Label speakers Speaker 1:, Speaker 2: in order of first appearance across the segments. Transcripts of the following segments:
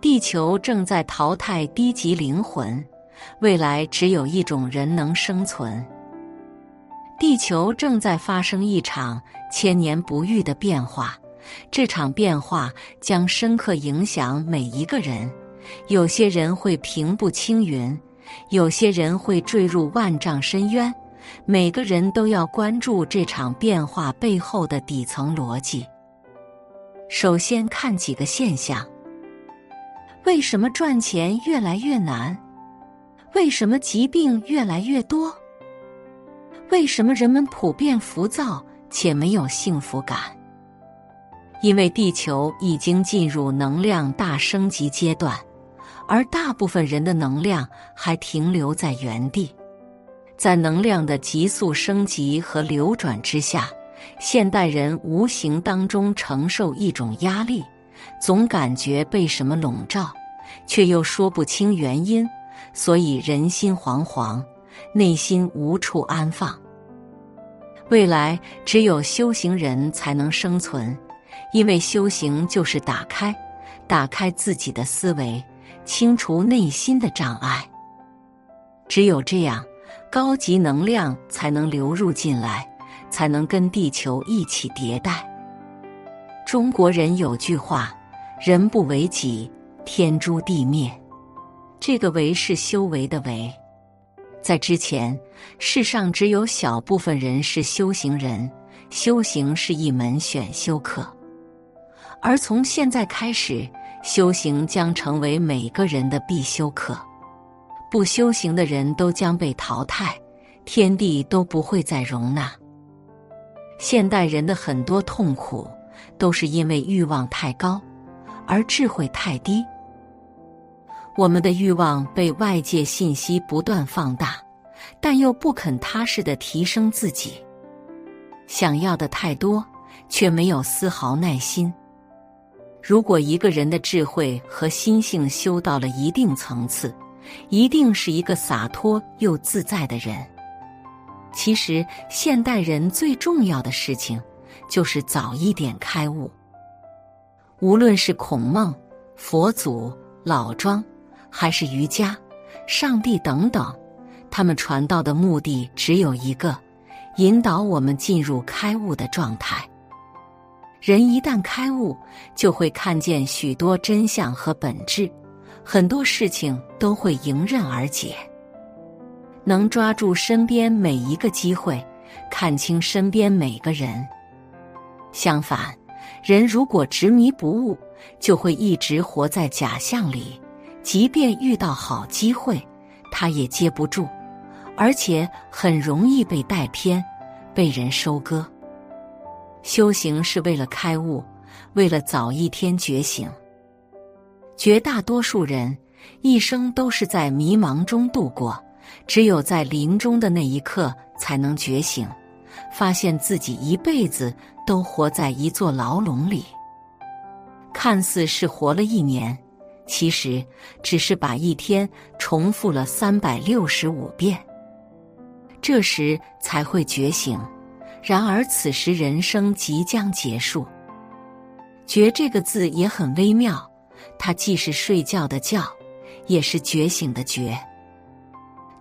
Speaker 1: 地球正在淘汰低级灵魂，未来只有一种人能生存。地球正在发生一场千年不遇的变化，这场变化将深刻影响每一个人。有些人会平步青云，有些人会坠入万丈深渊。每个人都要关注这场变化背后的底层逻辑。首先看几个现象：为什么赚钱越来越难？为什么疾病越来越多？为什么人们普遍浮躁且没有幸福感？因为地球已经进入能量大升级阶段，而大部分人的能量还停留在原地。在能量的急速升级和流转之下，现代人无形当中承受一种压力，总感觉被什么笼罩，却又说不清原因，所以人心惶惶，内心无处安放。未来只有修行人才能生存，因为修行就是打开，打开自己的思维，清除内心的障碍。只有这样。高级能量才能流入进来，才能跟地球一起迭代。中国人有句话：“人不为己，天诛地灭。”这个“为”是修为的“为”。在之前，世上只有小部分人是修行人，修行是一门选修课。而从现在开始，修行将成为每个人的必修课。不修行的人都将被淘汰，天地都不会再容纳。现代人的很多痛苦，都是因为欲望太高，而智慧太低。我们的欲望被外界信息不断放大，但又不肯踏实的提升自己，想要的太多，却没有丝毫耐心。如果一个人的智慧和心性修到了一定层次，一定是一个洒脱又自在的人。其实，现代人最重要的事情就是早一点开悟。无论是孔孟、佛祖、老庄，还是瑜伽、上帝等等，他们传道的目的只有一个：引导我们进入开悟的状态。人一旦开悟，就会看见许多真相和本质。很多事情都会迎刃而解，能抓住身边每一个机会，看清身边每个人。相反，人如果执迷不悟，就会一直活在假象里，即便遇到好机会，他也接不住，而且很容易被带偏，被人收割。修行是为了开悟，为了早一天觉醒。绝大多数人一生都是在迷茫中度过，只有在临终的那一刻才能觉醒，发现自己一辈子都活在一座牢笼里。看似是活了一年，其实只是把一天重复了三百六十五遍。这时才会觉醒，然而此时人生即将结束。觉这个字也很微妙。它既是睡觉的觉，也是觉醒的觉。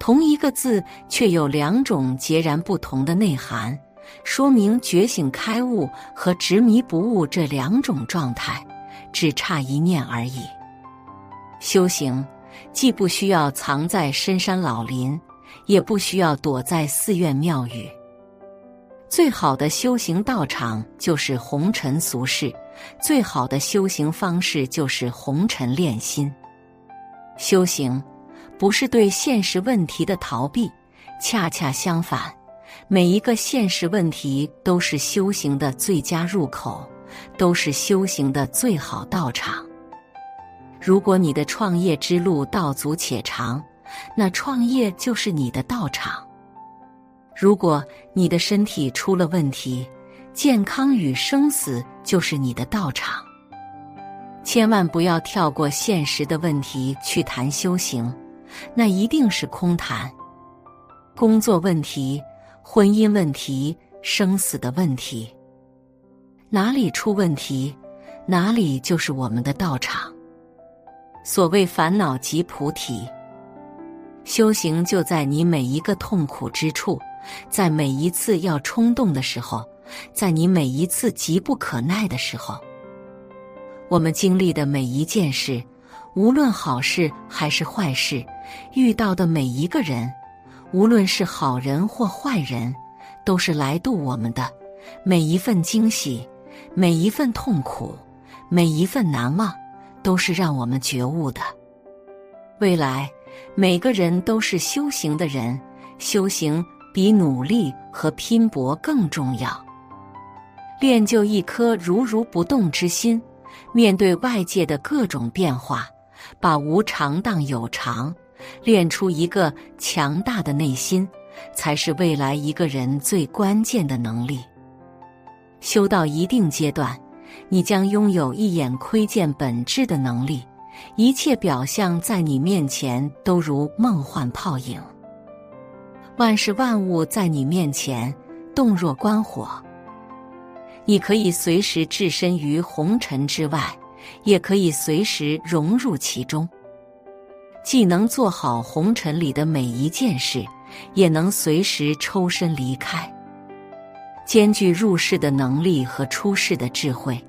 Speaker 1: 同一个字，却有两种截然不同的内涵，说明觉醒、开悟和执迷不悟这两种状态，只差一念而已。修行既不需要藏在深山老林，也不需要躲在寺院庙宇。最好的修行道场就是红尘俗世。最好的修行方式就是红尘炼心。修行不是对现实问题的逃避，恰恰相反，每一个现实问题都是修行的最佳入口，都是修行的最好道场。如果你的创业之路道阻且长，那创业就是你的道场。如果你的身体出了问题，健康与生死就是你的道场，千万不要跳过现实的问题去谈修行，那一定是空谈。工作问题、婚姻问题、生死的问题，哪里出问题，哪里就是我们的道场。所谓烦恼即菩提。修行就在你每一个痛苦之处，在每一次要冲动的时候，在你每一次急不可耐的时候。我们经历的每一件事，无论好事还是坏事，遇到的每一个人，无论是好人或坏人，都是来度我们的。每一份惊喜，每一份痛苦，每一份难忘，都是让我们觉悟的。未来，每个人都是修行的人，修行比努力和拼搏更重要。练就一颗如如不动之心。面对外界的各种变化，把无常当有常，练出一个强大的内心，才是未来一个人最关键的能力。修到一定阶段，你将拥有一眼窥见本质的能力，一切表象在你面前都如梦幻泡影，万事万物在你面前动若观火。你可以随时置身于红尘之外，也可以随时融入其中。既能做好红尘里的每一件事，也能随时抽身离开。兼具入世的能力和出世的智慧，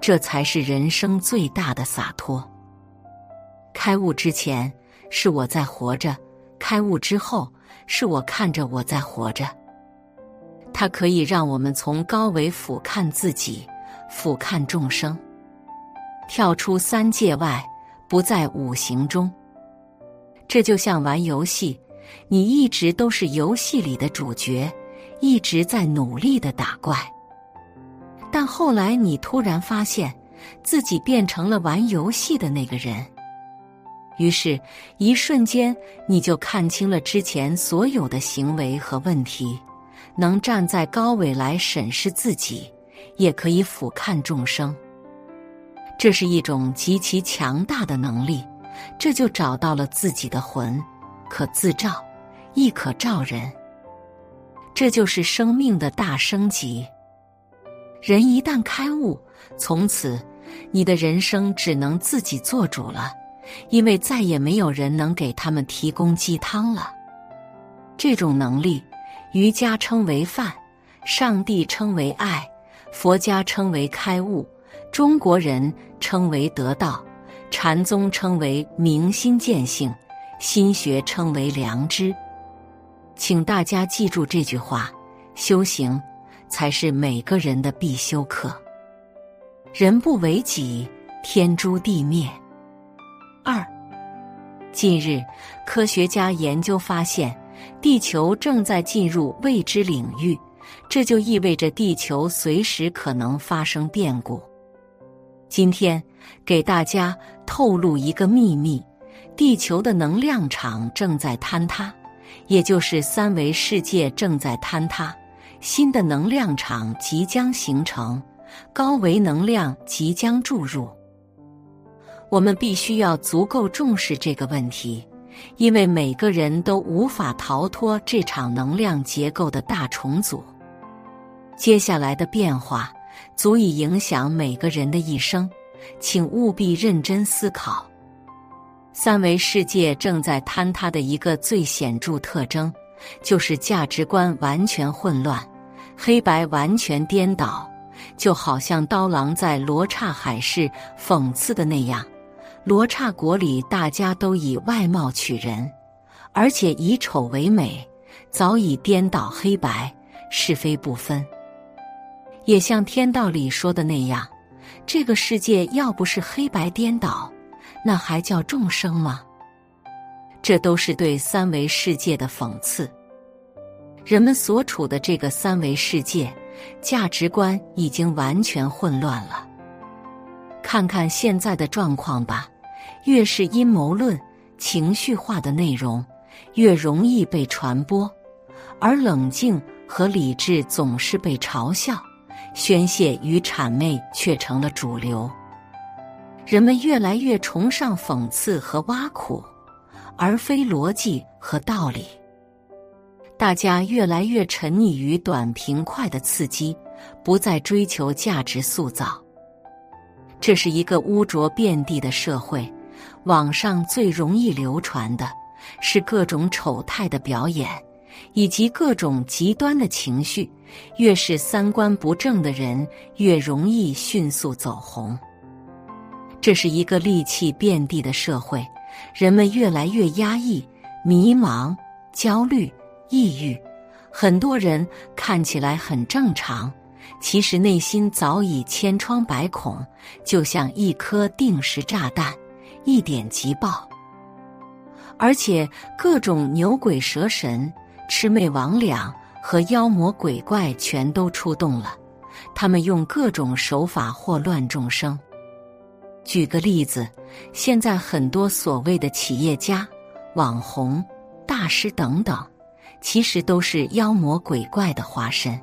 Speaker 1: 这才是人生最大的洒脱。开悟之前是我在活着，开悟之后是我看着我在活着。它可以让我们从高维俯瞰自己，俯瞰众生，跳出三界外，不在五行中。这就像玩游戏，你一直都是游戏里的主角，一直在努力的打怪。但后来你突然发现自己变成了玩游戏的那个人，于是，一瞬间你就看清了之前所有的行为和问题。能站在高位来审视自己，也可以俯瞰众生，这是一种极其强大的能力。这就找到了自己的魂，可自照，亦可照人。这就是生命的大升级。人一旦开悟，从此你的人生只能自己做主了，因为再也没有人能给他们提供鸡汤了。这种能力。瑜伽称为饭，上帝称为爱，佛家称为开悟，中国人称为得道，禅宗称为明心见性，心学称为良知。请大家记住这句话：修行才是每个人的必修课。人不为己，天诛地灭。二，近日科学家研究发现。地球正在进入未知领域，这就意味着地球随时可能发生变故。今天给大家透露一个秘密：地球的能量场正在坍塌，也就是三维世界正在坍塌，新的能量场即将形成，高维能量即将注入。我们必须要足够重视这个问题。因为每个人都无法逃脱这场能量结构的大重组，接下来的变化足以影响每个人的一生，请务必认真思考。三维世界正在坍塌的一个最显著特征，就是价值观完全混乱，黑白完全颠倒，就好像刀郎在罗刹海市讽刺的那样。罗刹国里，大家都以外貌取人，而且以丑为美，早已颠倒黑白，是非不分。也像天道里说的那样，这个世界要不是黑白颠倒，那还叫众生吗？这都是对三维世界的讽刺。人们所处的这个三维世界，价值观已经完全混乱了。看看现在的状况吧。越是阴谋论、情绪化的内容，越容易被传播；而冷静和理智总是被嘲笑、宣泄与谄媚，却成了主流。人们越来越崇尚讽刺和挖苦，而非逻辑和道理。大家越来越沉溺于短平快的刺激，不再追求价值塑造。这是一个污浊遍地的社会。网上最容易流传的是各种丑态的表演，以及各种极端的情绪。越是三观不正的人，越容易迅速走红。这是一个戾气遍地的社会，人们越来越压抑、迷茫、焦虑、抑郁。很多人看起来很正常，其实内心早已千疮百孔，就像一颗定时炸弹，一点即爆。而且各种牛鬼蛇神、魑魅魍魉和妖魔鬼怪全都出动了，他们用各种手法祸乱众生。举个例子，现在很多所谓的企业家、网红、大师等等，其实都是妖魔鬼怪的化身。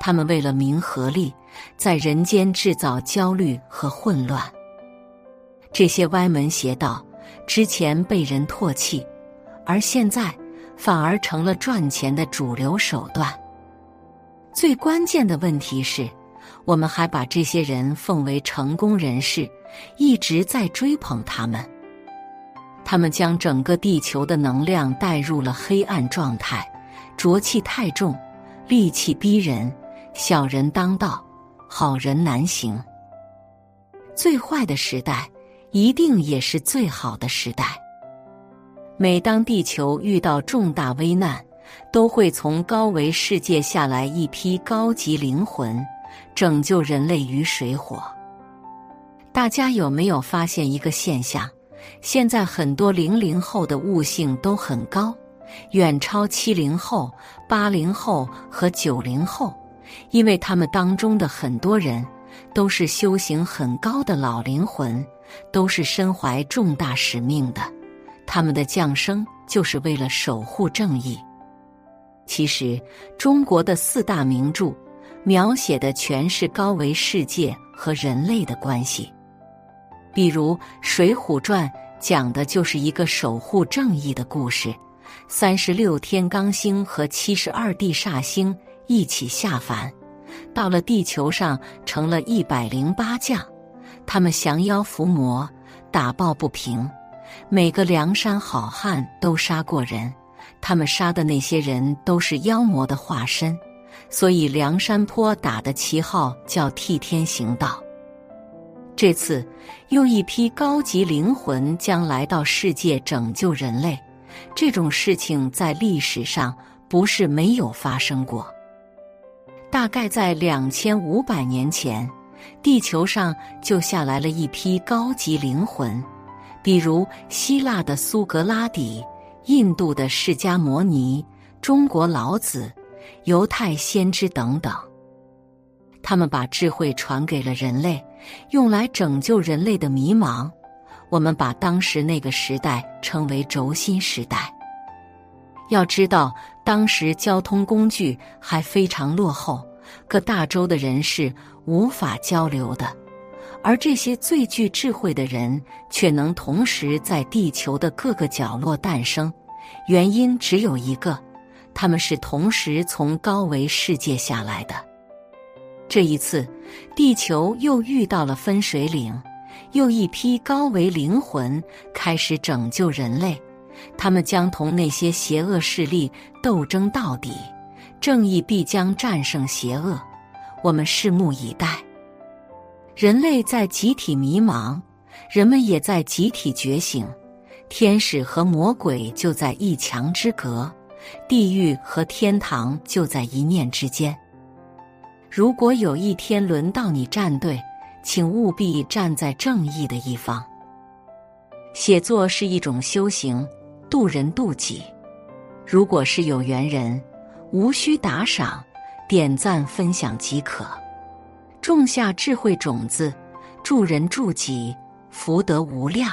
Speaker 1: 他们为了名和利，在人间制造焦虑和混乱。这些歪门邪道之前被人唾弃，而现在反而成了赚钱的主流手段。最关键的问题是。我们还把这些人奉为成功人士，一直在追捧他们。他们将整个地球的能量带入了黑暗状态，浊气太重，戾气逼人，小人当道，好人难行。最坏的时代，一定也是最好的时代。每当地球遇到重大危难，都会从高维世界下来一批高级灵魂。拯救人类于水火。大家有没有发现一个现象？现在很多零零后的悟性都很高，远超七零后、八零后和九零后，因为他们当中的很多人都是修行很高的老灵魂，都是身怀重大使命的。他们的降生就是为了守护正义。其实，中国的四大名著。描写的全是高维世界和人类的关系，比如《水浒传》讲的就是一个守护正义的故事。三十六天罡星和七十二地煞星一起下凡，到了地球上成了一百零八将，他们降妖伏魔，打抱不平。每个梁山好汉都杀过人，他们杀的那些人都是妖魔的化身。所以，梁山坡打的旗号叫替天行道。这次又一批高级灵魂将来到世界拯救人类，这种事情在历史上不是没有发生过。大概在两千五百年前，地球上就下来了一批高级灵魂，比如希腊的苏格拉底、印度的释迦摩尼、中国老子。犹太先知等等，他们把智慧传给了人类，用来拯救人类的迷茫。我们把当时那个时代称为轴心时代。要知道，当时交通工具还非常落后，各大洲的人是无法交流的，而这些最具智慧的人却能同时在地球的各个角落诞生。原因只有一个。他们是同时从高维世界下来的。这一次，地球又遇到了分水岭，又一批高维灵魂开始拯救人类。他们将同那些邪恶势力斗争到底，正义必将战胜邪恶。我们拭目以待。人类在集体迷茫，人们也在集体觉醒。天使和魔鬼就在一墙之隔。地狱和天堂就在一念之间。如果有一天轮到你站队，请务必站在正义的一方。写作是一种修行，渡人渡己。如果是有缘人，无需打赏，点赞分享即可。种下智慧种子，助人助己，福德无量。